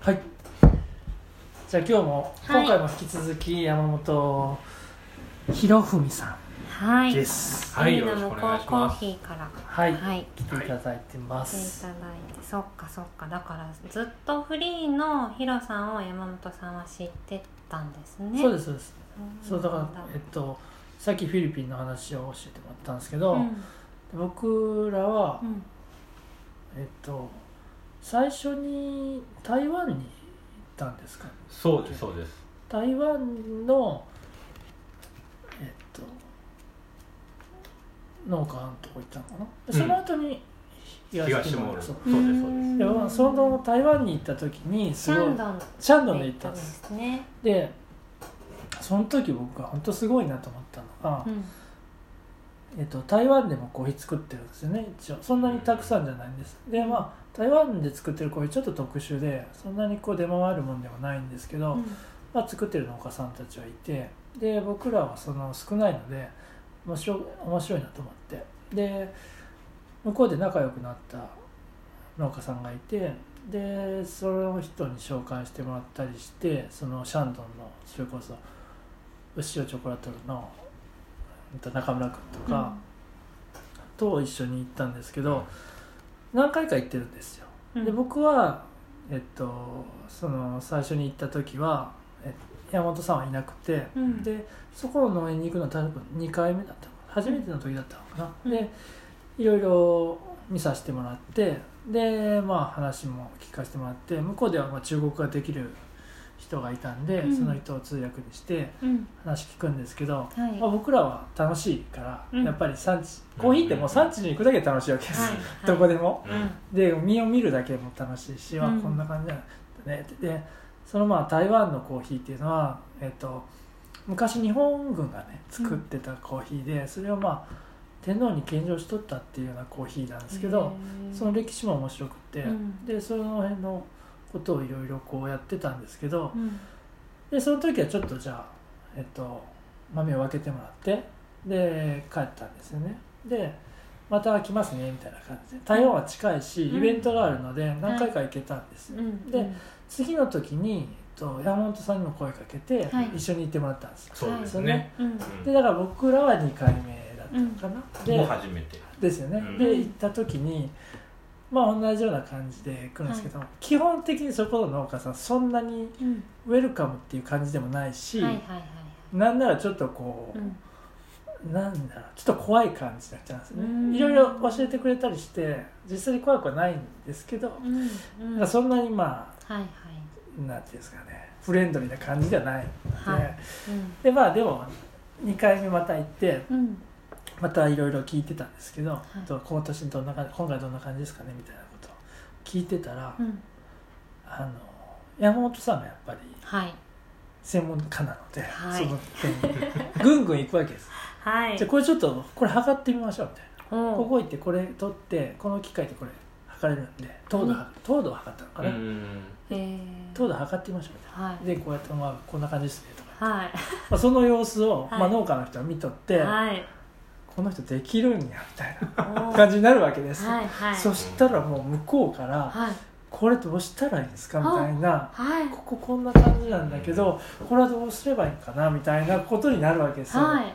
はい。じゃあ今日も、はい。今回も引き続き山本博文さはい。んです。はい。海の向こうコーすヒーから。はい、はい。来ていただいてま来ていす、ただいて、そっかそっか、だからずっとフリーのヒロさんを山本さんは知ってたんですね。そうですそうです。そうだからえっとさっきフィリピンの話を教えてもらったんですけど、うん。僕らは、うん。えっと最初に台湾に行ったんですかそうですそうです。台湾のえっと農家のとこ行ったのかな、でその後に東東モールそそううですそうです。でまあその台湾に行った時にシすごいャンドンシャンドンでで行ったたんですね。でその時僕が本当すごいなと思ったのが、うん。えっと、台湾でもコーヒー作ってるんですよね。一応。そんなにたくさんじゃないんです。でまあ台湾で作ってるコーヒーちょっと特殊でそんなにこう出回るもんではないんですけど、うん。まあ、作ってる農家さんたちはいてで僕らはその少ないので面白い面白いなと思って。で向こうで仲良くなった農家さんがいてでその人に紹介してもらったりしてそのシャンドンのそれこそ牛尾チョコラトルの中村君とかと一緒に行ったんですけど、何回か行ってるんですよ。うん。で僕は、えっと、その最初に行った時はえ山本さんはいなくて、うん。でそこの農園に行くのは多分2回目だったの初めての時だったのかな、うん。でいろいろ見させてもらってでまあ話も聞かせてもらって向こうではまあ中国ができる人がいたんで、うんその人を通訳にしてうん。話聞くんですけど、はい。まあ、僕らは楽しいから、うんやっぱり産地コーヒーってもう産地に行くだけで楽しいわけです、はい。どこでも。うん。で実を見るだけでも楽しいし、あうんこんな感じなんだねでそのまあ台湾のコーヒーっていうのは、えっと昔日本軍がね作ってたコーヒーで、それをまあ天皇に献上しとったっていうようなコーヒーなんですけどその歴史も面白くて、うんでその辺のことをいろいろこうやってたんですけどうん。でその時はちょっとじゃあ、えっと、豆を分けてもらってで帰ったんですよね。でまた来ますねみたいな感じで。台湾は近いし、うん。イベントがあるので何回か行けたんですよ、うん。で次の時に、えっと、山本さんにも声かけて、はい。一緒に行ってもらったんですよ。そうですね、うん。でだから僕らは2回目だったのかな、もうで初めて。ですよね、うん。で行った時にまあ同じような感じで来るんですけど、基本的にそこの農家さんそんなにうん。ウェルカムっていう感じでもないし、はいはいはい。なんならちょっとこうん。う、なんだろうちょっと怖い感じになっちゃうんですねいろいろ教えてくれたりして実際に怖くはないんですけど、うん。うん。そんなにまはいはい。あなんていうんですかねフレンドリーな感じではないので、はい。うん。でまあでも2回目また行ってうん。またいろいろ聞いてたんですけど、いと今年どんな感じ今回どんな感じですかねみたいなことを聞いてたら、うん。あの山本さんがやっぱりはい。専門家なので、はいその点にぐんぐん行くわけですはい。じゃあこれちょっとこれ測ってみましょうみたいなおここ行ってこれ取ってこの機械でこれ測れるんで糖度は糖度を測ったのかな、うんえー。糖度測ってみましょうみたいはなでこうやって、まあ、こんな感じですねとか、い。はい。まあ、その様子を、はいまあ、農家の人は見とって、はい。この人できるんやみたいな 感じになるわけです、はいはい。そしたらもう向こうからはい。「これどうしたらいいんですか?」みたいなはい。「こここんな感じなんだけどこれはどうすればいいかな?」みたいなことになるわけですよ、はい。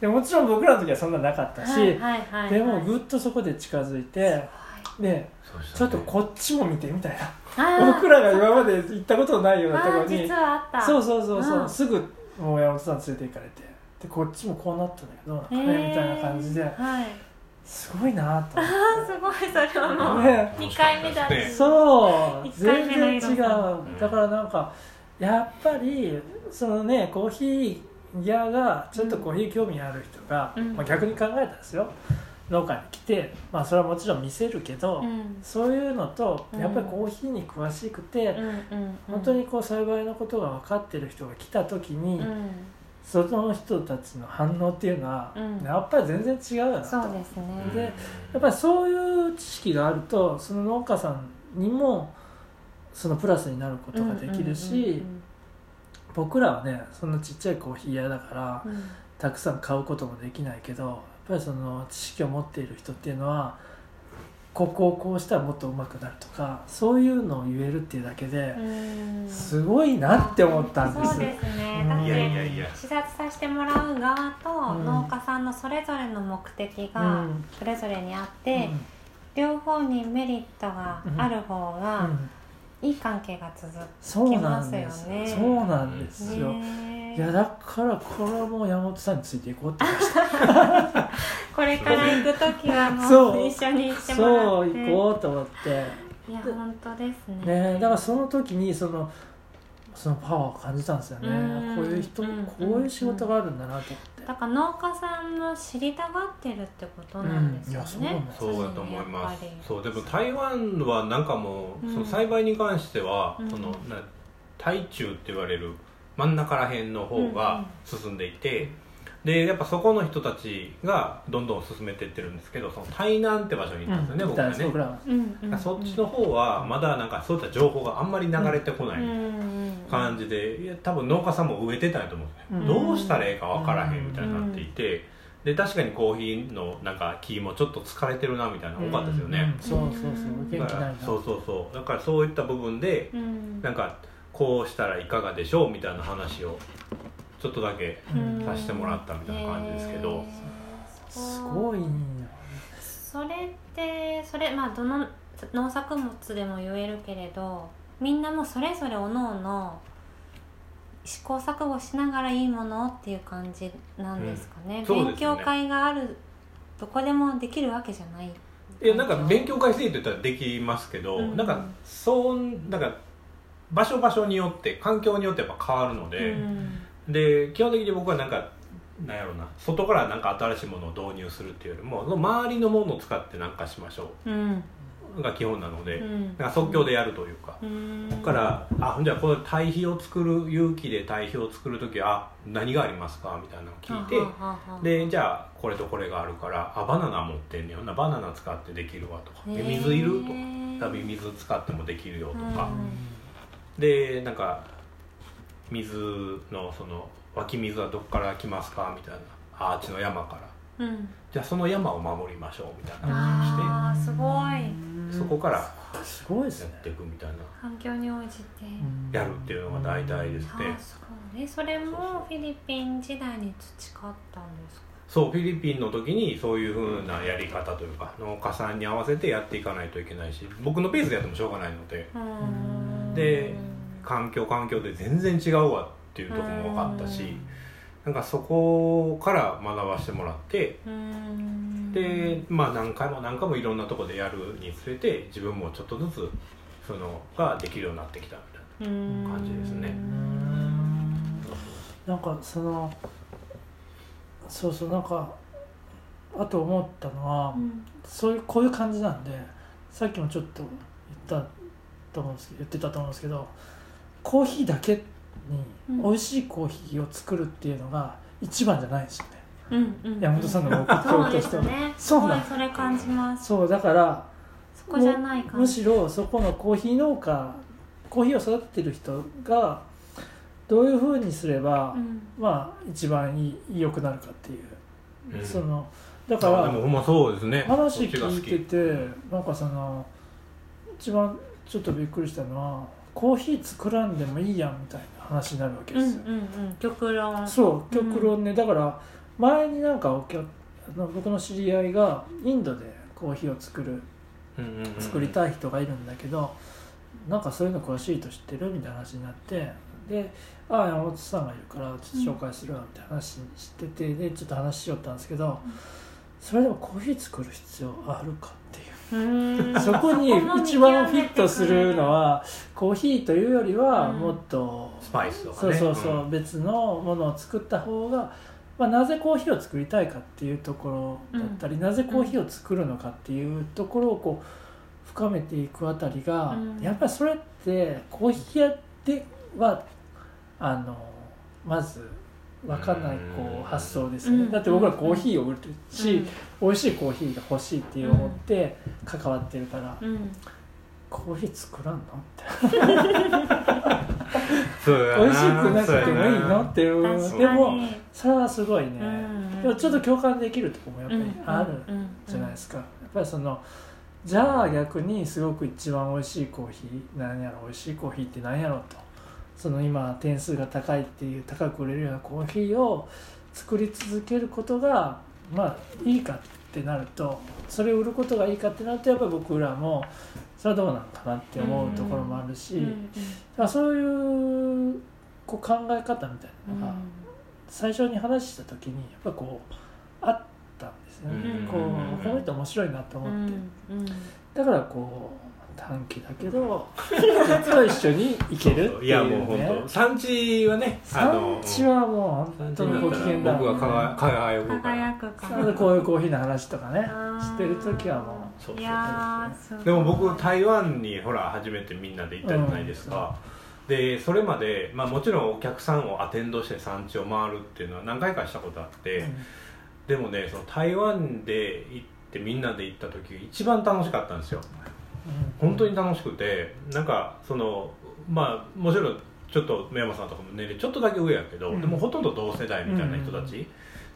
でもちろん僕らの時はそんななかったし、はいはいはい。でもぐっとそこで近づいてでちょっねとこっちも見てみたいなはい。僕らが今まで行ったことないようなところにあー実はあった。そうそうそうそう、うんすぐもう山本さん連れて行かれてでこっちもこうなったんだけどなのかね、みたいな感じではい。すごいなと思っあー すごいそれはもうて、ね、二回目だねし。そう全然違うだからなんかやっぱりそのねコーヒー屋がちょっとコーヒー興味ある人が、うんまあ、逆に考えたらですよ農家に来て、まあ、それはもちろん見せるけど、うん。そういうのとうんやっぱりコーヒーに詳しくて、うんうん。本当にこう栽培のことが分かってる人が来た時に、うん。その人たちの反応っていうのは、うん。やっぱり全然違うよなと。そうですね。でやっぱりそういう知識があるとその農家さんにもそのプラスになることができるし、僕らはねそんなちっちゃいコーヒー屋だから、うん。たくさん買うこともできないけどやっぱりその知識を持っている人っていうのはここをこうしたらもっと上手くなるとかそういうのを言えるっていうだけでうん。すごいなって思ったんです。そうですね。うん。だって視察させてもらう側とうん。農家さんのそれぞれの目的うがん。それぞれにあって、両方にメリットがある方うがんいい関係が続そうなんですきますよ。ねそうなんですくよ、ねいやだからこれはもう山本さんについていこうって思いました。これから行く時はもそう。う一緒に行ってもらそうって行こうと思って。いや本当ですね。ねだからその時にそのそのパワーを感じたんですよね。うん。こういう人うん。こういう仕事があるんだなと思って。だから農家さんも知りたがってるってことなんですよね、うん。いやそうだと思います。そう。でも台湾はなんかもう、うんその栽培に関しては、うん。そのな台中って言われる真ん中ら辺の方が進んでいて、でやっぱそこの人たちがどんどん進めていってるんですけどその台南って場所に行ったんですよね、僕はね。僕らは。うんうんうん。そっちの方はまだなんかそういった情報があんまり流れてこないうん感じでいや多分農家さんも植えてたんやと思うんですね、うん。どうしたらええか分からへんみたいになっていて、で確かにコーヒーのなんか木もちょっと疲れてるなみたいなの多かったですよね、うんそうそうそう。だからそうそうそう。だからそういった部分でうん。なんかこうしたらいかがでしょうみたいな話をちょっとだけうん。させてもらったみたいな感じですけど、すごいそれってそれまあどの農作物でも言えるけれどみんなもそれぞれおのおの試行錯誤しながらいいものっていう感じなんですかね,、うん。ね。勉強会があるどこでもできるわけじゃない。いやなんか勉強会制って言ったらできますけど、うん。なんかそうなんか場所場所によって環境によってやっぱ変わるので、うんで基本的に僕はなんかなんやろうな外からなんか新しいものを導入するっていうよりもその周りのものを使って何かしましょうん。うが基本なので、うん。なんか即興でやるというか、うん。だからあほんじゃあこの堆肥を作る有機で堆肥を作る時あ何がありますかみたいなのを聞いてははははでじゃあこれとこれがあるからあバナナ持ってんねよなバナナ使ってできるわとか水いるとか多分水使ってもできるよとか、うん。でなんか水のその湧き水はどこから来ますかみたいな。ああっちの山から。うん。じゃあその山を守りましょうみたいな話あーすごい。そこからやすごいですね。っていくみたいな。環境に応じて、やるっていうのが大体ですねうねそれもフィリピン時代に培ったんですか？そうフィリピンの時にそういうふうなやり方というか農家さんに合わせてやっていかないといけないし僕のペースでやってもしょうがないので。で環境環境で全然違うわっていうところも分かったしなんかそこから学ばせてもらってうーん。でまあ何回も何回もいろんなところでやるにつれて自分もちょっとずつそのができるようになってきたみたいな感じですね。なんかそのそうそうなんかあと思ったのは、うん。そういうこういう感じなんでさっきもちょっと言ったと思うんですけど言ってたと思うんですけどコーヒーだけうん。に美味しいコーヒーを作るっていうのが一番じゃないですよね、うんうん。山本さんの目標そうでとしては。すね。そうなん。すごいそれ感じます。そうだからそこじゃない。むしろそこのコーヒー農家コーヒーを育ててる人がどういうふうにすれば、うん。まあ一番いい良くなるかっていう、うんそのだからあでもほんまそうですね。話聞いきててなんかその一番ちょっとびっくりしたのはコーヒー作らんでもいいやんみたいな話になるわけうんですよ、うんうん極論。そう極論ね、だから前になんかお客あの僕の知り合いがインドでコーヒーを作るうんうんうん。作りたい人がいるんだけど、なんかそういうの詳しいと知ってるみたいな話になってで「ああ山本さんがいるからちょっと紹介するわ」みたいな話しててでちょっと話しよったんですけど、それでもコーヒー作る必要あるかそこに一番フィットするのはコーヒーというよりはうん。もっと、スパイスとかそうねそうそう、別のものを作った方が、まあ、なぜコーヒーを作りたいかっていうところだったり、なぜコーヒーを作るのかっていうところをこう深めていくあたりが、うん。やっぱりそれってコーヒー屋ではあのまず分かんないこう発想ですよね、うん。だって僕らコーヒーを売るし、うん。美味しいコーヒーが欲しいっていう思って関わってるから、うん。コーヒー作らんの？って。美味しくなくてもいいの？っていう。でもそれはすごいね、うん。でもちょっと共感できるところもやっぱりあるじゃないですか、やっぱりそのじゃあ逆にすごく一番美味しいコーヒー何やろ？美味しいコーヒーって何やろ？とその今点数が高いっていう高く売れるようなコーヒーを作り続けることがまあいいかってなるとそれを売ることがいいかってなるとやっぱり僕らもそれはどうなのかなって思うところもあるし、うそういうこう考え方みたいなのが最初に話した時にやっぱこうあったんですよね、うん。こうこの人面白いなと思って、だからこう短期だけどずっと一緒に行けるっていう、ね、いやもう本当産地はね産地はもう本当にご機嫌だ。僕は輝くから。輝くかなのでこういうコーヒーの話とかね。してる時はもそうそう。いやーすごいでも僕台湾にほら初めてみんなで行ったじゃないですか、でそれまで、まあ、もちろんお客さんをアテンドして産地を回るっていうのは何回かしたことあって、う、でもねその台湾で行ってみんなで行った時一番楽しかったんですよ。うん本当に楽しくてなんかそのまあもちろんちょっと宮山さんとかも年齢ちょっとだけ上やけど、うん。でもほとんど同世代みたいな人たち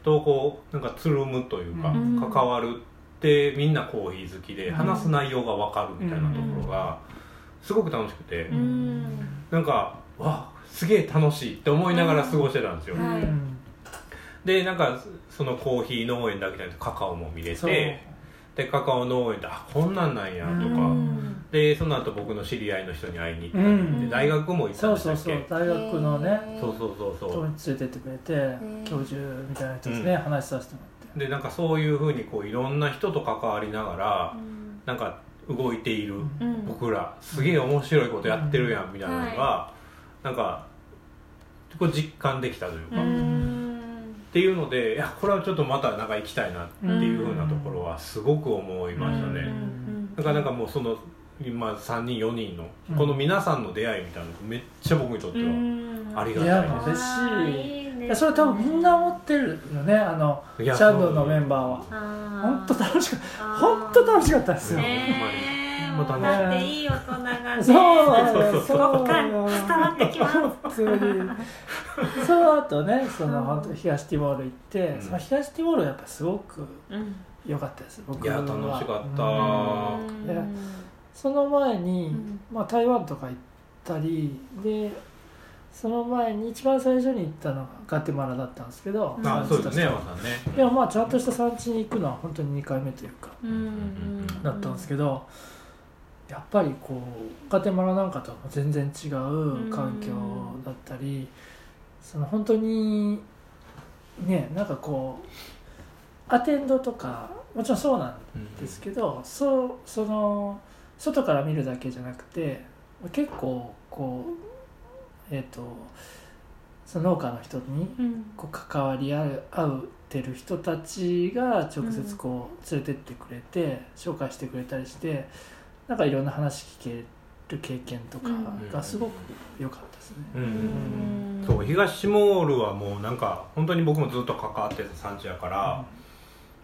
とこうなんかつるむというか、うん。関わるってみんなコーヒー好きでうん。話す内容が分かるみたいなところがすごく楽しくて、うん。なんかわすげえ楽しいって思いながら過ごしてたんですよ、でなんかそのコーヒー農園だけじゃなくてカカオも見れてでカカオ農園であこんなんなんやとか、うんでその後僕の知り合いの人に会いに行ったり、うん。で大学も行ったそうんでしたっけ？そうそう大学のねそうそうそうそ人うに連れてってくれて教授みたいな人ですね、うん。話させてもでなんかそういうふうにこういろんな人と関わりながらなんか動いている僕ら。すげえ面白いことやってるやんみたいなのが、なんかこう実感できたというか、うっんていうのでいやこれはちょっとまたなんか行きたいなっていうふうなところはすごく思いましたね、うんだからなんかもうその今3人4人のうん。この皆さんの出会いみたいなのめっちゃ僕にとってはありがいたい。ですやもう嬉しい。あーいそれ多分みんな思ってるよねあのシャンドンのメンバーは。本本当楽しかった。本当楽しかったですよ、ねえもうだっていい大人がねそうそう伝わってきます普通にその後ねその本当東ティモール行って、うんその東ティモールはやっぱすごくうん良かったです僕いやは楽しかったうんでその前に、うんまあ、台湾とか行ったりでその前に一番最初に行ったのがガテマラだったんですけど、うんあそうですね山さんねでもまあちゃんとした産地に行くのは本当に2回目というかだったんですけど、やっぱりこうガテマラなんかとは全然違う環境だったり、その本当にねなんかこうアテンドとかもちろんそうなんですけど、そうその外から見るだけじゃなくて結構こうえっ、とその農家の人にうん。こう関わり合う合うてる人たちが直接こう連れてってくれて、紹介してくれたりしてなんかいろんな話聞ける経験とかがすごく良かったですね。うんうんそう東モールはもうなんか本当に僕もずっと関わってた産地やから、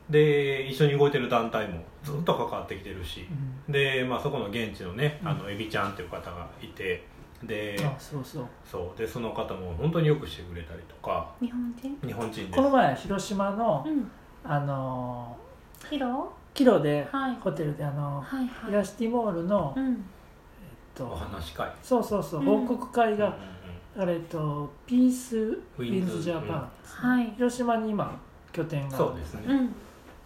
で一緒に動いてる団体もずっと関わってきてるしうん。で、まあ、そこの現地のねうんあのエビちゃんっていう方がいてであそうそう。そうでその方も本当によくしてくれたりとか。日本人？日本人です。この前広島のうん。あのヒロキロではい。ホテルであのはいはい。東ティモールの、えっうんおと話会。そうそうそううん。報告会が、あれとピースウィンズジャパン、はい。広島に今拠点が。そうですね、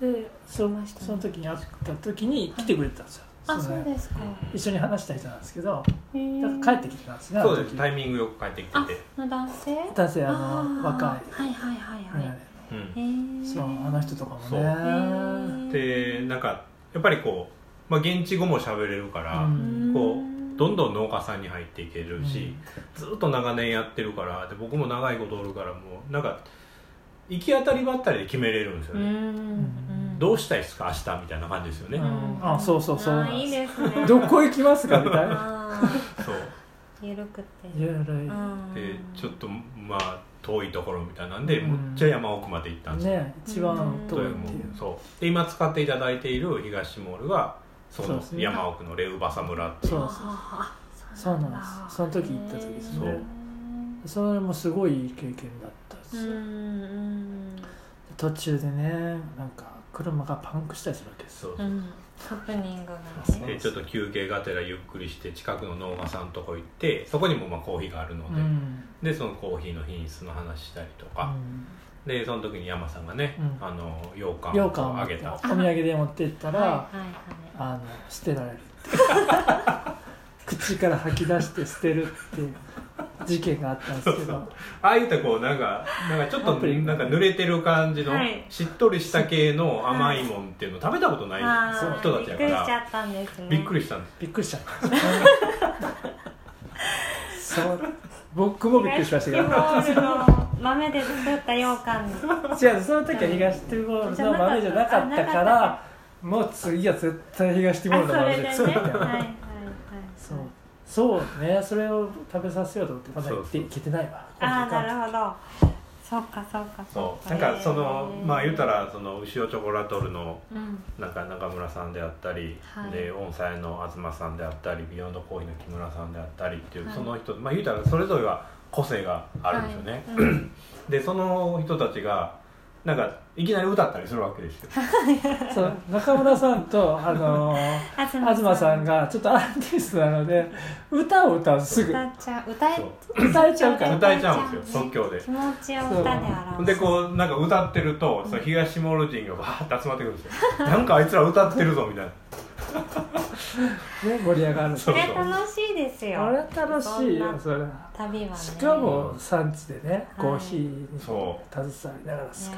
うん。でそましたね。その時に会った時に来てくれてたんですよ、あそうですか。一緒に話した人なんですけど帰ってきてたんですねあそうです。タイミングよく帰ってきてて。の男性？男性あの若いはいはいはい。はいそうあの人とかもね。でなんかやっぱりこう、まあ、現地語も喋れるから、うん。こどんどん農家さんに入っていけるし、ずっと長年やってるからで僕も長いことおるからもうなんか行き当たりばったりで決めれるんですようん。うね、ん。どうしたいですか明日みたいな感じですよね、うん。あそうそうそう。いいですね。どこ行きますかみたいな。あ そう。ーゆるくて。ゆるい。うんでちょっとまあ遠いところみたいなんで、うん。むっちゃ山奥まで行ったんですよ、ね一番遠いというっていう。そう。で今使っていただいている東モールがそのそうですね。山奥のレウバサ村っていう。そうあそうなんです。その時行った時ですね。それもすごいいい経験だったんうん途中でねなんか車がパンクしたりするわけですよ。そう。うんハプニングがね。でちょっと休憩がてらゆっくりして近くの農家さんとこ行ってそこにもまあコーヒーがあるので、うん。でそのコーヒーの品質の話したりとか、でその時に山さんがね、うん。あの羊羹羊をあげた。お土産で持ってったら、はいはいはい。あの捨てられるって。口から吐き出して捨てるっていう事件があったんですけど。ああいったこうなんかなんかちょっとなんか濡れてる感じのはい。しっとりした系の甘いもんっていうの食べたことない人たちやかびっくりしちゃらったんですね。びっくりしたんです。びっくりしちゃった。そう。僕もびっくりしましたけど。東ティモールの豆で作った羊羹。違うその時は東ティモールの豆じゃなかったからもう次は絶対東ティモールの豆であそれでね。そうみたいなはいはいはい。そうそうねそれを食べさせようと思ってまだそうそういけてないわ。ああなるほど。そうかそうかそう。か。なんかそのまあ言うたらその牛尾チョコラトルのうん。なんか中村さんであったり、はい。で音祭の東さんであったりビヨンドコーヒーの木村さんであったりっていう、はい。その人まあ言うたらそれぞれは個性があるんですよね、はい。うん。でその人たちがなんかいきなり歌ったりするわけですよ。そう。中村さんとあのー東さん。がちょっとアーティストなので歌を歌うすぐ。歌っちゃう。歌え歌えちゃうから。歌えちゃうんですよ即興で。気持ちを歌で表す。でこうなんか歌ってるとその東モール人がわーって集まってくるんですよ。なんかあいつら歌ってるぞみたいな ね盛り上がる。それ楽しいですよ。あれ楽しいよそれ。旅はね。しかも産地でねはい。コーヒーにそ携わりながらいすや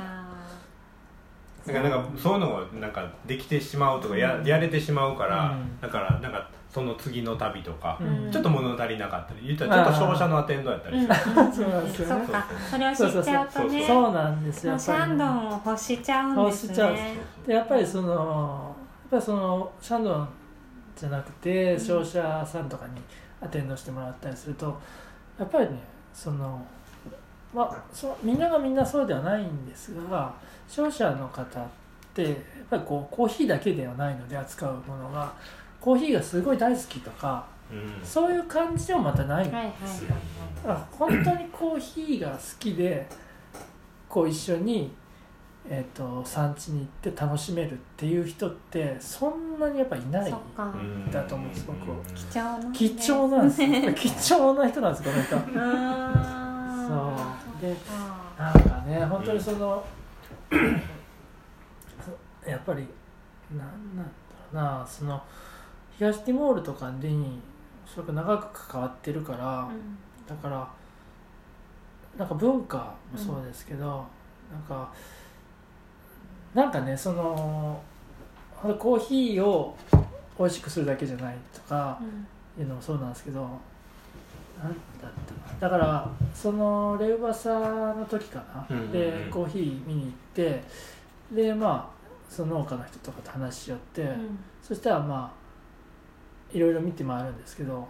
だからなんかそういうのがなんかできてしまうとかややれてしまうから、うん。だからなんかその次の旅とか、うん。ちょっと物足りなかったり言ったらちょっと商社のアテンドやったりする、そうなん。ですよねそっか。それを知っちゃうとね。そうなんですよもうシャンドンを欲しちゃうんですね。欲しちゃう。でやっぱりそのぱりそのシャンドンじゃなくて商社さんとかにアテンドしてもらったりするとやっぱりねそのまあそみんながみんなそうではないんですが商社の方ってやっぱりこうコーヒーだけではないので扱うものがコーヒーがすごい大好きとかうん。そういう感じでもまたないんですよ。だから本当にコーヒーが好きでこう一緒に、えー、と産地に行って楽しめるっていう人ってそんなにやっぱいないだと思うんです僕は。うん貴重な貴重なんですよ。貴重な人なんですこの人そう。であなんかね本当にその、やっぱりなんなんだろうな。その東ティモールとかにそれ長く関わってるから、ーうん。だからなんか文化もそうですけど、なんかなんかねそのコーヒーを美味しくするだけじゃないとかうん。いうのもそうなんですけどなんだったかな。だからそのレウバサの時かな、うんうんうん。でコーヒー見に行ってでまあその農家の人とかと話し合って、うん。そしたらまあいろいろ見て回るんですけど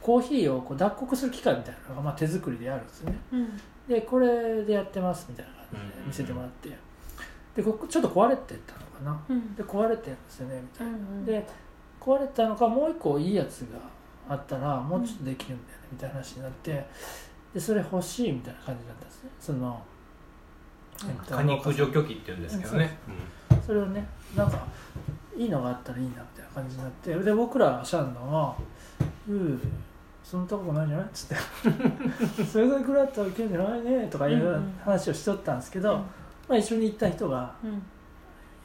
コーヒーをこう脱穀する機械みたいなのがまあ手作りであるんですよね。うん。でこれでやってますみたいな感じで見せてもらってでここちょっと壊れてたのかな。うん。で壊れてるんですよねみたいな、うんで壊れたのかもう一個いいやつがあったらもうちょっとできるんだよねみたいな話になってでそれ欲しいみたいな感じだったんですね。その、えっと果肉除去機って言うんですけどね、それをねなんかいいのがあったらいいなみたいな感じになってで僕らシャンドンは「うーそんなとこないんじゃない?」っつって「それぐらいくらいだったらいけるんじゃないね」とかいううんうん。話をしとったんですけど、まあ、一緒に行った人がうん「いや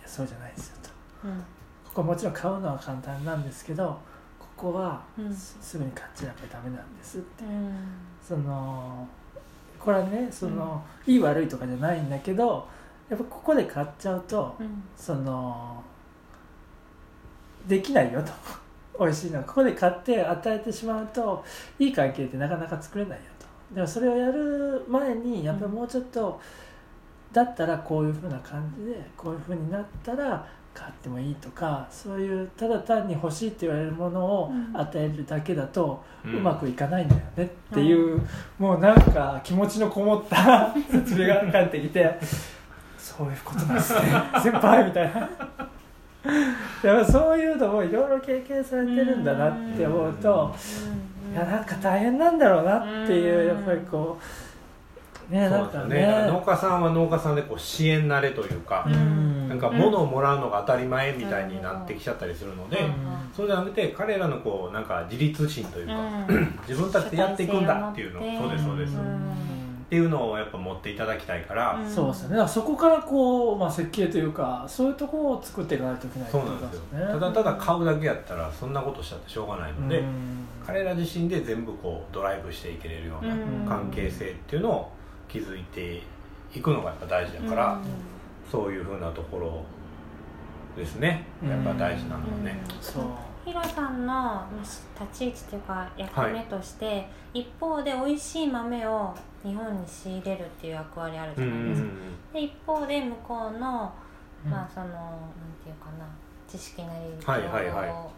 そうじゃないですよ」と。うん。ここもちろん買うのは簡単なんですけどここはうん。すすぐに買っちゃやっぱりダメなんですって。うん。そのこれはねその、いい悪いとかじゃないんだけどやっぱここで買っちゃうとうん。そのできないよと。美味しいの。はここで買って与えてしまうといい関係ってなかなか作れないよと。でもそれをやる前にやっぱりもうちょっと、だったらこういうふうな感じでこういうふうになったら買ってもいいとかそういうただ単に欲しいって言われるものをうん。与えるだけだとううんまくいかないんだよねっていう、もうなんか気持ちのこもった 説明が返ってきてそういうことなんですね。先輩みたいな。やっぱそういうのもいろいろ経験されてるんだなって思うといやなんか大変なんだろうなっていううんやっぱりこうねそうですよね。だから農家さんは農家さんでこう支援慣れというか、うん。なんか物をもらうのが当たり前みたいになってきちゃったりするので、うん。そうじゃなくて彼らのこうなんか自立心というか、うん。自分たちでやっていくんだっていうの。主体性を持ってそうです。そうです、っうんていうのをやっぱ持っていただきたいから、うん。そうですよね。そこからこう、まあ、設計というかそういうところを作っていかないといけないそうなんですよ。ねただただ買うだけやったらそんなことしたってしょうがないので、うん。彼ら自身で全部こうドライブしていけれるようなうん。関係性っていうのを築いていくのがやっぱ大事だから、そういうふうなところですね。やっぱ大事なのはね、そう。ヒロさんのまあ立ち位置というか役目として、一方で美味しい豆を日本に仕入れるっていう役割あるじうんうんゃないですか、で一方で向こうの、うん。まあそのなんていうかな知識なり情はいはいはい。報を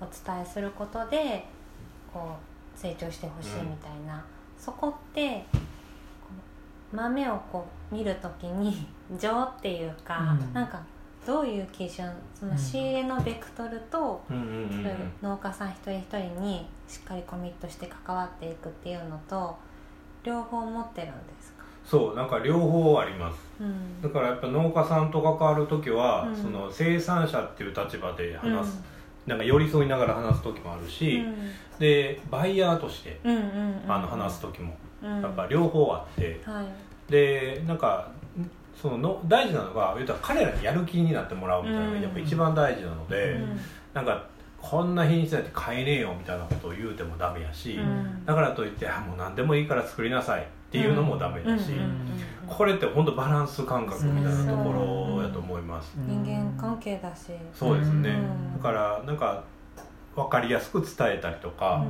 お伝えすることでこう成長してほしいみたいな、そこって豆をこう見るときに 情っていうか、うん。なんかどういう基準その仕入れのベクトルと、うんうんうんうん。そういう農家さん一人一人にしっかりコミットして関わっていくっていうのと両方持ってるんですか、そうなんか両方あります。うん。だからやっぱ農家さんと関わる時は、うん。その生産者っていう立場で話す、なんか寄り添いながら話す時もあるし、でバイヤーとしてうんうんうんうん。あの話す時も。うんやっぱ両方あって、はい。でなんかそのの大事なのが言うたら彼らにやる気になってもらうみたいなのがやっぱ一番大事なので、うん。なんかこんな品質だって買えねえよみたいなことを言うてもダメやし、うん。だからといってあもう何でもいいから作りなさいっていうのもダメだし、うん。うん。うんこれって本当バランス感覚みたいなところやと思います、人間関係だし、そうですね、うん。だからなんか分かりやすく伝えたりとか、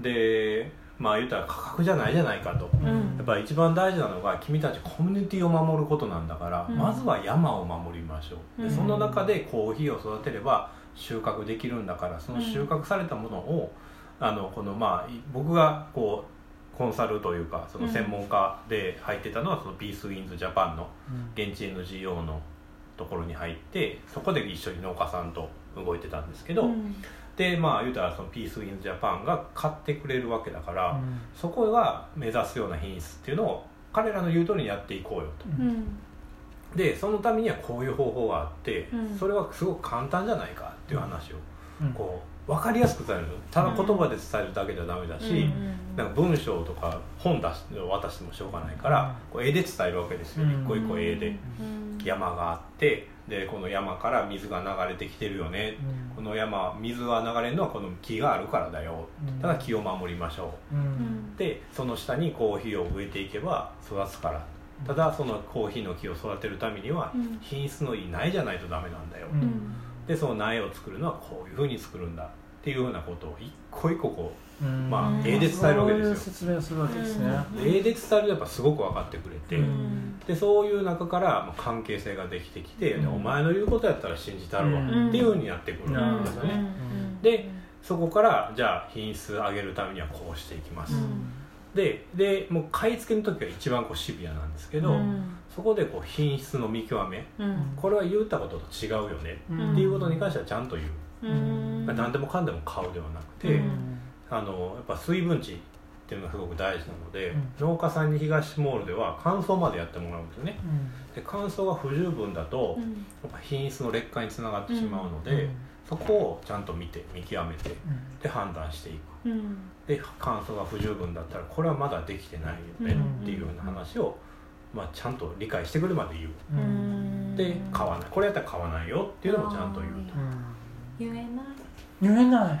でまあ言ったら価格じゃないじゃないかと、うん。やっぱり一番大事なのが君たちコミュニティを守ることなんだから、うん。まずは山を守りましょう。でうん。その中でコーヒーを育てれば収穫できるんだからその収穫されたものを、あのこのまあい僕がこうコンサルというかその専門家で入ってたのはそのピースウィンズジャパンの現地 NGO のところに入ってそこで一緒に農家さんと動いてたんですけど、うんでまあ言うたらそのピースウィンズジャパンが買ってくれるわけだから、そこが目指すような品質っていうのを彼らの言う通りにやっていこうよと。うん。でそのためにはこういう方法があって、うん。それはすごく簡単じゃないかっていう話をうん。こう分かりやすく伝える。ただ言葉で伝えるだけじゃダメだし、うん。なんか文章とか本出して渡してもしょうがないから、こう絵で伝えるわけですよ、うん。一個一個絵で。うん。山があってでこの山から水が流れてきてるよね、この山水が流れるのはこの木があるからだよ。だから木を守りましょう。うん。でその下にコーヒーを植えていけば育つから。ただそのコーヒーの木を育てるためにはうん。品質のいい苗じゃないとダメなんだよ、うん。うん。でその苗を作るのはこういうふうに作るんだっていうふうなことを一個一個こうんまあうん。絵で伝えるわけですよ。説明をするわけですね。うん。う絵で伝えるとやっぱすごく分かってくれて、うん。でそういう中からまあ関係性ができてきて、うん。お前の言うことやったら信じたるわ、うん。っていうふうになってくるうんんですよね、うんでそこからじゃあ品質上げるためにはこうしていきます、うん。ででもう買い付けの時が一番こうシビアなんですけど、うん。そこでこう品質の見極めうん。これは言ったことと違うよねうんっていうことに関してはちゃんと言う、うん。何でもかんでも買うではなくて、うんあのやっぱ水分値っていうのがすごく大事なので、うん。農家さんに東モールでは乾燥までやってもらうんですよね。で乾燥が不十分だと、うん。やっぱ品質の劣化につながってしまうので、うん。そこをちゃんと見て見極めてで判断していく。うん。で乾燥が不十分だったらこれはまだできてないよねっていうような話を、まあ、ちゃんと理解してくるまで言う。うん。うんで買わない。これやったら買わないよっていうのもちゃんと言うと。言えない言えない。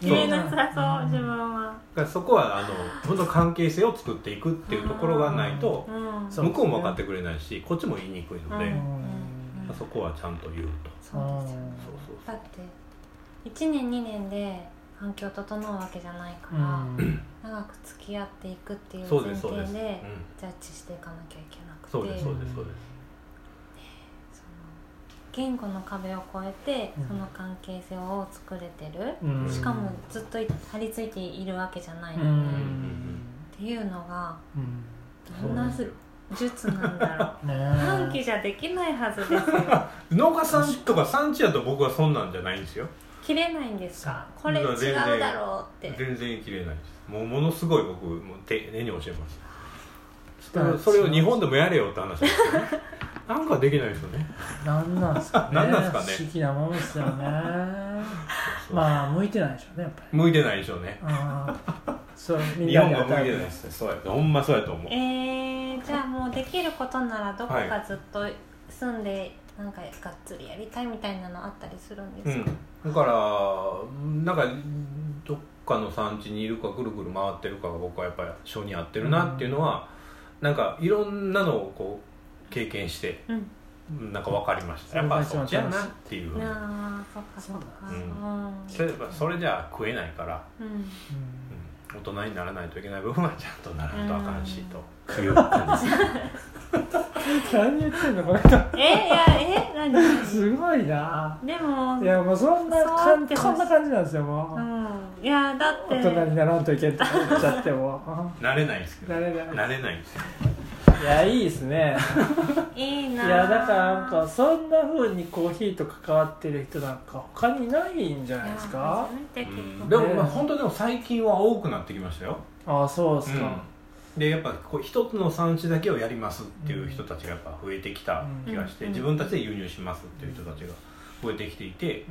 言えなさそう自分は。だからそこはあの本当関係性を作っていくっていうところがないと向こうも分かってくれないしこっちも言いにくいので、うん。そこはちゃんと言うと。そうですよ。ねそうそう。だって1年2年で環境整うわけじゃないかうら、ん。長く付き合っていくっていうそう前ですそうです、提でうん、ジャッジしていかなきゃいけなくて。そうですそうですそうです言語の壁を越えてうん。その関係性を作れてる、うん。しかもずっと張り付いているわけじゃないので、うん。っ、ていうのがうん。どんな術なんだろう。ね短期じゃできないはずですよ。農家さんとか産地やと僕はそんなんじゃないんですよ。切れないんですかこれ違全然うだろうって。全然切れないです。もうものすごい僕もう丁寧に教えますそれそれを日本でもやれよって話ですけどね なんかできないですよね。なんなんすかね。なんなんすかね。不思議なもんですよね まあ向いてないでしょうねやっぱり。向いてないでしょうね。うん。そう みん日なが向いてないですそうや。ほんまそうやと思う。えー、じゃあもうできることならどこかずっと住んで、なんかがっつりやりたいみたいなのあったりするんですか、うん、だからなんかどっかの産地にいるかぐるぐる回ってるかが僕はやっぱり性に合ってるなっていうのは、なんかいろんなのをこう経験してうん。なんか分かりました。やっぱそっちやなっていうふうに。ああそっかそっか。それそれじゃ食えないから、うん、うん。うん大人にならないといけない部分はちゃんとならんとあかんしと。いう感じです何言ってんのこの人。えいやえ何？すごいな。でもいやもうそんなそんな感じなんですよもう、うん。いやだって。大人にならんといけんとか言っちゃっても慣れないですけど。なれない。慣れないんですよいやいいですね。いいないやだからなんかそんなふうにコーヒーと関わってる人なんか他にいないんじゃないですか？でもまあ本当でも最近は多くなってきましたよ。ああそうですか、うん。でやっぱこう一つの産地だけをやりますっていう人たちがやっぱ増えてきた気がして、うん。自分たちで輸入しますっていう人たちが増えてきていてう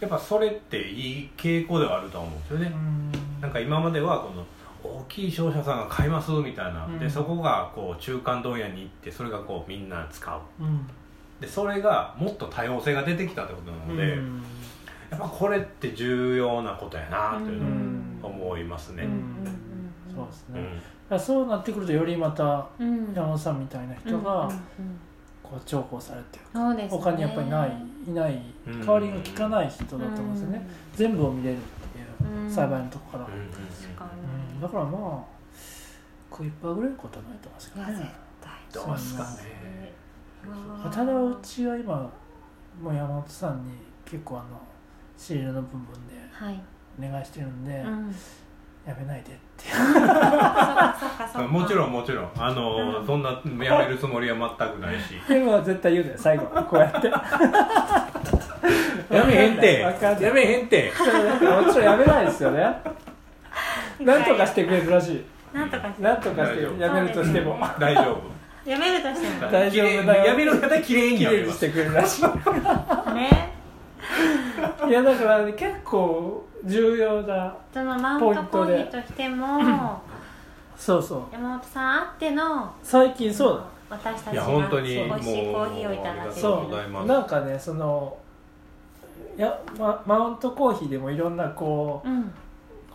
やっぱそれっていい傾向ではあると思うんですよね、ん。なんか今まではこの大きい商社さんが買いますみたいな、うん。でそこがこう中間問屋に行ってそれがこうみんな使う。うん。でそれがもっと多様性が出てきたってことなので、うん。やっぱこれって重要なことやなっていうのうん。を思いますね、うん。そうですね、そうなってくるとよりまた山本さんみたいな人がこう重宝されてるそうですね。他にやっぱりないいないうん。代わりが効かない人だと思うんですよね、全部を見れるっていううん。栽培のとこから、うんうん確かうんだからまあ食いっぱぐれることはないと思うんですけどね。対。どうですかね。ただうちは今もう山本さんに結構あのシールの部分ではい、お願いしてるんで、うん、やめないでってもちろんもちろん。あの、うん。そんなやめるつもりは全くないし。でも絶対言うのよ最後こうやって。やめへんて。やめへんて。もちろんやめないですよね なんとかしてくれるらしい。なんとかして。なんとかしてやめるとしても。大丈夫。やめるとしても。大丈夫だよ。やめる方綺麗に綺やめます麗にしてくれるらしい。ね。いやだから、ね、結構重要なそのマウントコーヒーとしても そうそう。山本さんあっての最近そうだ私たちがいや本当に美味しいコーヒーをいただけてるそございますなんかねそのや、ま、マウントコーヒーでもいろんなこううん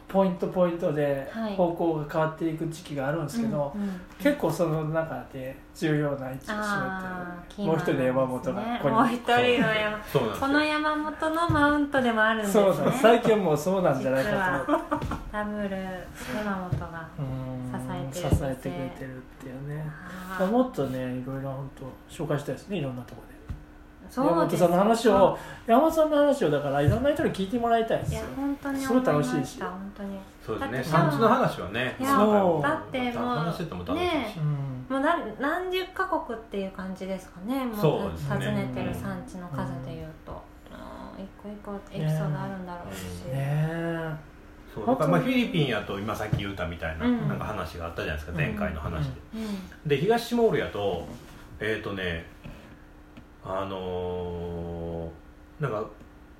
ポイントポイントではい。方向が変わっていく時期があるんですけど、うんうん結構その中で重要な位置を占めてる。もう一人の山本がここに。もう一人の山この山本のマウントでもあるんですね。そうだ最近はもうそうなんじゃないかと。思ってダブル山本がうん支えてるんですね。支えてくれてるっていうね。もっとねいろいろ本当紹介したいですね。いろんなところで山本さんの話を山本さんの話をだからいろんな人に聞いてもらいたいですよ。いや本当にすごい楽しいし。本当に。そうですね。産地の話はね。いやそう。だってもう話してても楽しいし、ねうん。もう何何十カ国っていう感じですかね。もう訪ねてる産地の数でいうと、うん、一個一個エピソードあるんだろうし、ねえ。そう。だからまあフィリピンやと今さっき言ったみたいな,、うん。なんか話があったじゃないですか。前回の話で、うん。で東モールやとえっ、ー、とねあのーなんか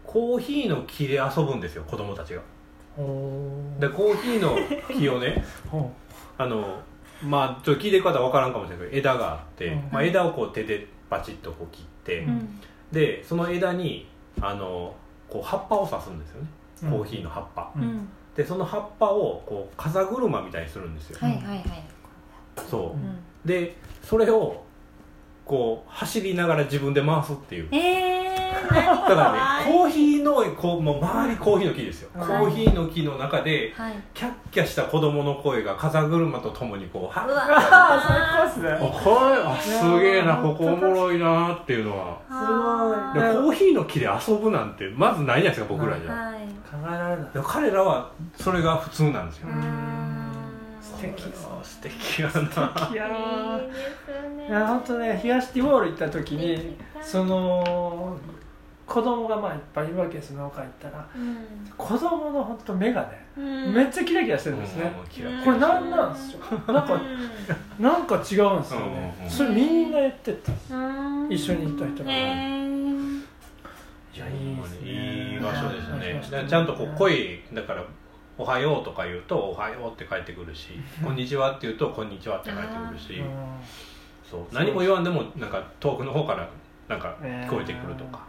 コーヒーの木で遊ぶんですよ子供たちが。でコーヒーの木をね ほあのまあちょっと聞いてる方は分からんかもしれないけど枝があって、うん。まあ、枝をこう手でバチッとこう切って、うん。うんでその枝にあのこう葉っぱを刺すんですよね。うコーヒーの葉っぱ、でその葉っぱをこう風車みたいにするんですよ、はいはいはい。そう。うん。でそれをこう走りながら自分で回すっていう。えー、だ何からねコーヒーのこうもう周りコーヒーの木ですよ、はい。コーヒーの木の中ではい。キャッキャした子供の声が風車とともにこうはうわ最高っすあねこれあすげえなここおもろいなっていうのは。あでうんコーヒーの木で遊ぶなんてまずないじゃないですか僕らじゃ、ーはい。考えられない。彼らはそれが普通なんですよ、うーん素敵。素敵やな。いや本当ね東ティモール行った時にその子供がまあいっぱいいるわけです農家行ったら。うん。子供の本当目がね、うん。めっちゃキラキラしてるんですね、うん。これ何なんですよ。なんかうなんか違うんですよね、うんそれみんな言ってた。ん。一緒に行った人が。いやいいですね。いい場所ですね。うんだからちゃんとこう声だから「おはよう」とか言うと「おはよう」って返ってくるし 「こんにちは」って言うと「こんにちは」って返ってくるし。そう。何も言わんでもなんか遠くの方からなんか聞こえてくるとか。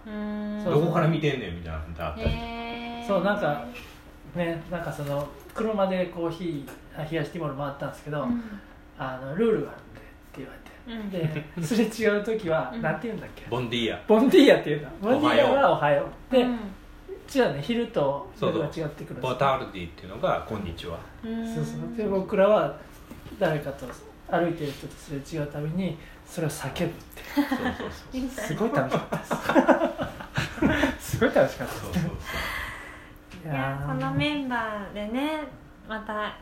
どこから見てんねんみたいなのってあったり。そうなんかねなんかその車でコーヒーあ冷やしティモール回ったんですけど、うん。あのルールがあるんでって言わうん。れてで すれ違う時は、うん。なんて言うんだっけ？ボンディーヤ。ボンディーヤっていうの。ボンディーヤはおはようで、うん違うね昼と夜が違ってくるボタールディっていうのが「こんにちは。うん。そうそう。で僕らは誰かと歩いてる人とすれ違うたびにそれを叫ぶって」そうそうそういいねすごい楽しかったです。すごい楽しかったそうですそう。いやそのメンバーでねまた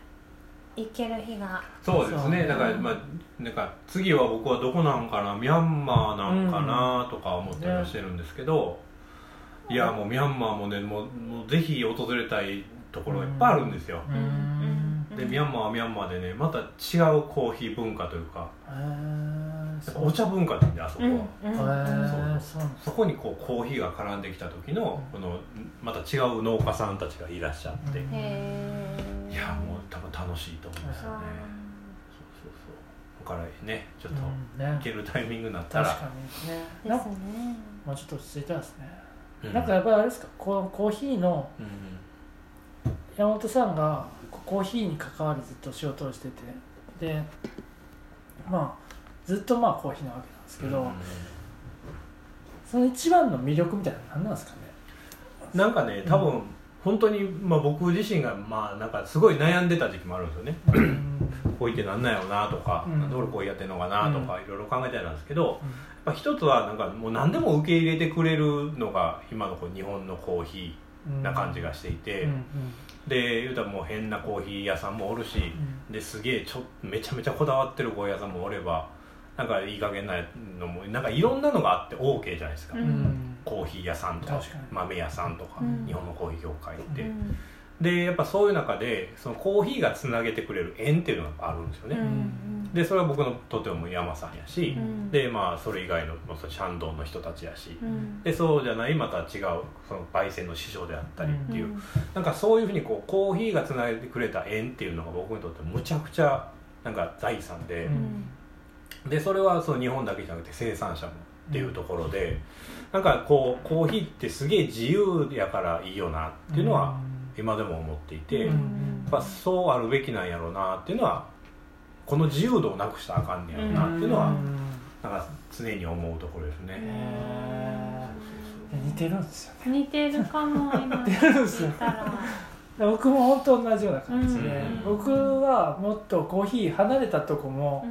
行ける日が。そうですね。だからまあなんか次は僕はどこなんかな？ミャンマーなんかな？とか思ったりはしてるんですけど、いやもうミャンマーもねもうもうぜひ訪れたいところがいっぱいあるんですよ、でミャンマーはミャンマーでねまた違うコーヒー文化というかへーやっぱお茶文化なんであそこ。は、そこにこうコーヒーが絡んできた時のこのまた違う農家さんたちがいらっしゃって、いやもう多分楽しいと思いますよね、そうそうそうだからねちょっと行けるタイミングになったら、確かにね。なんかですね。もうちょっと落ち着いたんですね、うんなんかやっぱりあれですか？このコーヒーのうん山本さんがこうコーヒーに関わりずっと仕事をしてて。でまあずっとまあコーヒーなわけなんですけど、うん。その一番の魅力みたいなのは何なんですかね？なんかね多分、本当に、まあ、僕自身がまあなんかすごい悩んでた時期もあるんですよね。コーヒーってなんなんやろうなとか、うん。なんで俺コーヒーやってんのかなとか、いろいろ考えてたんですけど、やっぱ一つはなんかもう何でも受け入れてくれるのが今のこう日本のコーヒーな感じがしていて、うんうん。で言うたらもう変なコーヒー屋さんもおるし、ですげえちょめちゃめちゃこだわってるコーヒー屋さんもおればなんかいい加減なのもなんかいろんなのがあって OK じゃないですか、ううん。んコーヒー屋さんとか豆屋さんとか、うん。日本のコーヒー業界って、うんでやっぱそういう中でそのコーヒーがつなげてくれる縁っていうのがあるんですよね、うんでそれは僕のとても山さんやし、うん。でまあそれ以外のまあそのシャンドンの人たちやし、うん。でそうじゃないまた違うその焙煎の師匠であったりっていう、うん。なんかそういうふうにこうコーヒーがつなげてくれた縁っていうのが僕にとってむちゃくちゃなんか財産で、うん。でそれはその日本だけじゃなくて生産者もっていうところで、なんかこうコーヒーってすげえ自由やからいいよなっていうのは今でも思っていて、うん。やっぱそうあるべきなんやろうなっていうのはこの自由度をなくしたらあかんねやろうなっていうのは、うん。なんか常に思うところですね。似てるんですよね。似てるかも今似てるんですよ僕も本当同じような感じで、うん。僕はもっとコーヒー離れたとこも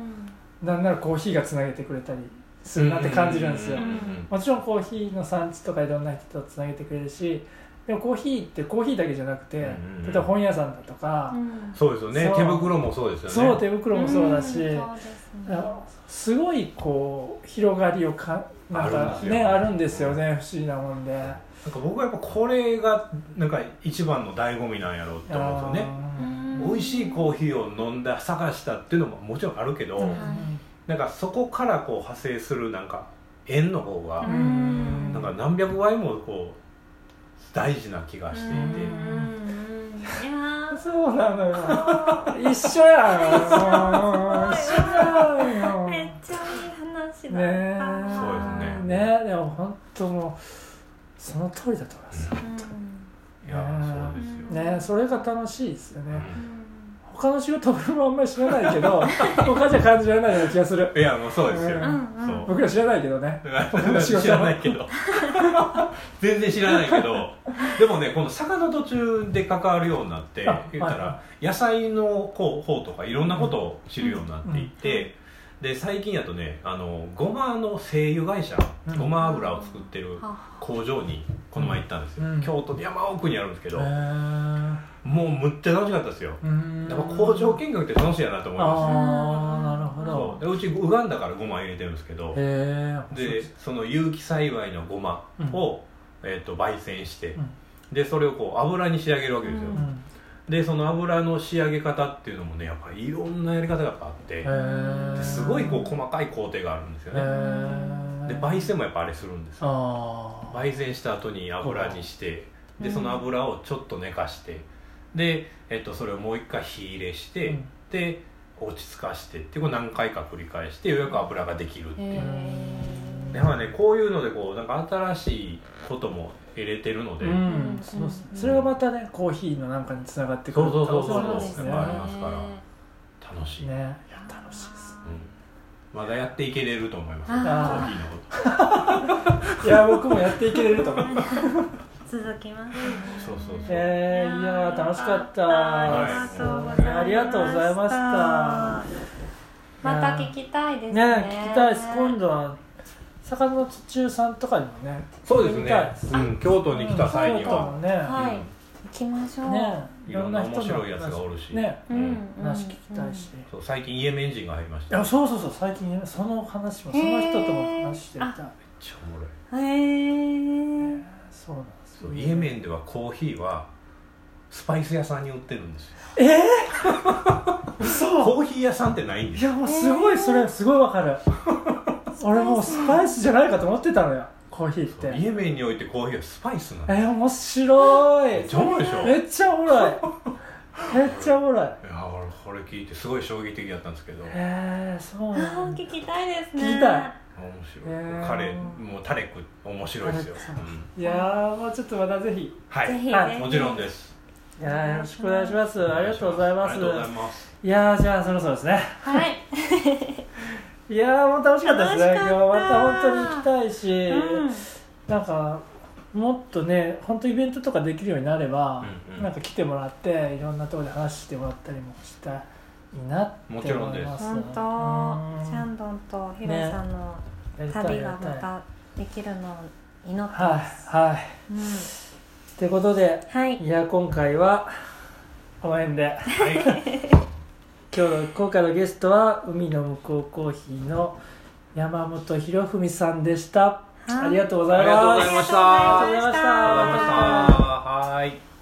う、ん。なんならコーヒーがつなげてくれたりするなって感じるんですよ、ううん。もちろんコーヒーの産地とかいろんな人とつなげてくれるしでもコーヒーってコーヒーだけじゃなくて、うんうん例えば本屋さんだとか、うん。そうですよね。手袋もそうですよね。そう手袋もそうだし、うですね。すごいこう広がりをかなんあるんですよ。かねあるんですよね不思議なもんで。なんか僕はやっぱこれがなんか一番の醍醐味なんやろうって思うんですよね。うん。美味しいコーヒーを飲んだ探したっていうのももちろんあるけど、うんなんかそこからこう派生するなんか縁の方が、うん。なんか何百倍もこう大事な気がしていて、そうなのよ。一緒やんもう一緒やんよめっちゃいい話だねえ。そうですね。ねでも本当もうその通りだと思います、いやねそうですよ、ねそれが楽しいですよね、うん。他の仕事僕もあんまり知らないけど 他じゃ感じられないような気がする。いやもうそうですよ、うんうん。そう。僕ら知らないけどね。知らないけど 全然知らないけどでもねこの坂の途中で関わるようになってあ言ったら、は野菜のこう方とかいろんなことを知るようになっていって、で最近やとねあのごまの精油会社、うん。ごま油を作ってるは工場にこの前行ったんですよ、うん。京都で山奥にあるんですけど、もうむっちゃ楽しかったですよ。うん。やっぱ工場見学って楽しいやなと思いまああなるほすど。そう。でうちウガンダからごま入れてるんですけど。でその有機栽培のごまを、えー、と焙煎して、うん。でそれをこう油に仕上げるわけですよ、うんうんでその油の仕上げ方っていうのもねやっぱりいろんなやり方があって、すごいこう細かい工程があるんですよへね、ー。で焙煎もやっぱあれするんですよ。焙煎した後に油にしてうん。でその油をちょっと寝かしてで、えっと、それをもう一回火入れして、うん。で落ち着かしてってこう何回か繰り返してようやく油ができるっていう、へやっぱねこういうのでこうなんか新しいことも入れてるので、うん。そうですねそれがまたねコーヒーのなんかにつながってくるそうそうそうそう。可能性もありますね。やっぱありますから。楽しい、ね。いや楽しいです。うん、まだやっていけれると思います。コあー。ーヒーのこと。いや僕もやっていけれると思う。続きます。そうそうそう、えー、いやー楽しかった。はいありがとうございました。ありがとうございました。また聞きたいですね。ね聞きたいです。今度は坂の途中さんとかにもねそうですね。うん、京都に来た際には。もね、はい。行きましょう。ね。いろんな面白いやつがおるし。ね。うん。うん話聞きたいし、いそう最近イエメン人が入りました。めっやそうそうそう。最近その話もその人とも話してみたい、ちゃおもろい。へえそうなんですイエメンではコーヒーはスパイス屋さんに売ってるんですよ。えー、嘘。コーヒー屋さんってないんですよ。いやもうすごいそれすごいわかる俺もうスパイスじゃないかと思ってたのよ。コーヒーって。イエメンにおいてコーヒーはスパイスなんですえー、面白い。めっちゃおもろいでしょ？めっちゃおもろい。めっちゃおもろい。いや俺これ聞いてすごい衝撃的だったんですけど。面えー、そうあなんだ。ー聞きたいですね。聞きたい。白い、へー。彼もうタレク面白いですよ、うんいやーもうちょっとまたぜひ。はい。はいもちろんです。いやーよろしくお願いします。ありがとうございます。ありがとうございます。いやーじゃあそろそろですね。はい いやーもう楽しかったですね。今日また本当に行きたいし、うん。なんかもっとね本当イベントとかできるようになれば、うんうん。なんか来てもらっていろんなところで話してもらったりもしたいなってもちろんです思います。本当。シャうんンドンとヒロさんの旅がまたできるのを祈ってはいます、はいうん。ということではい。いや今回はこの辺で。はい今日今回のゲストは海の向こうコーヒーの山本博文さんでした、ありがとうございまありがとうございました。ありがとうございました。はい。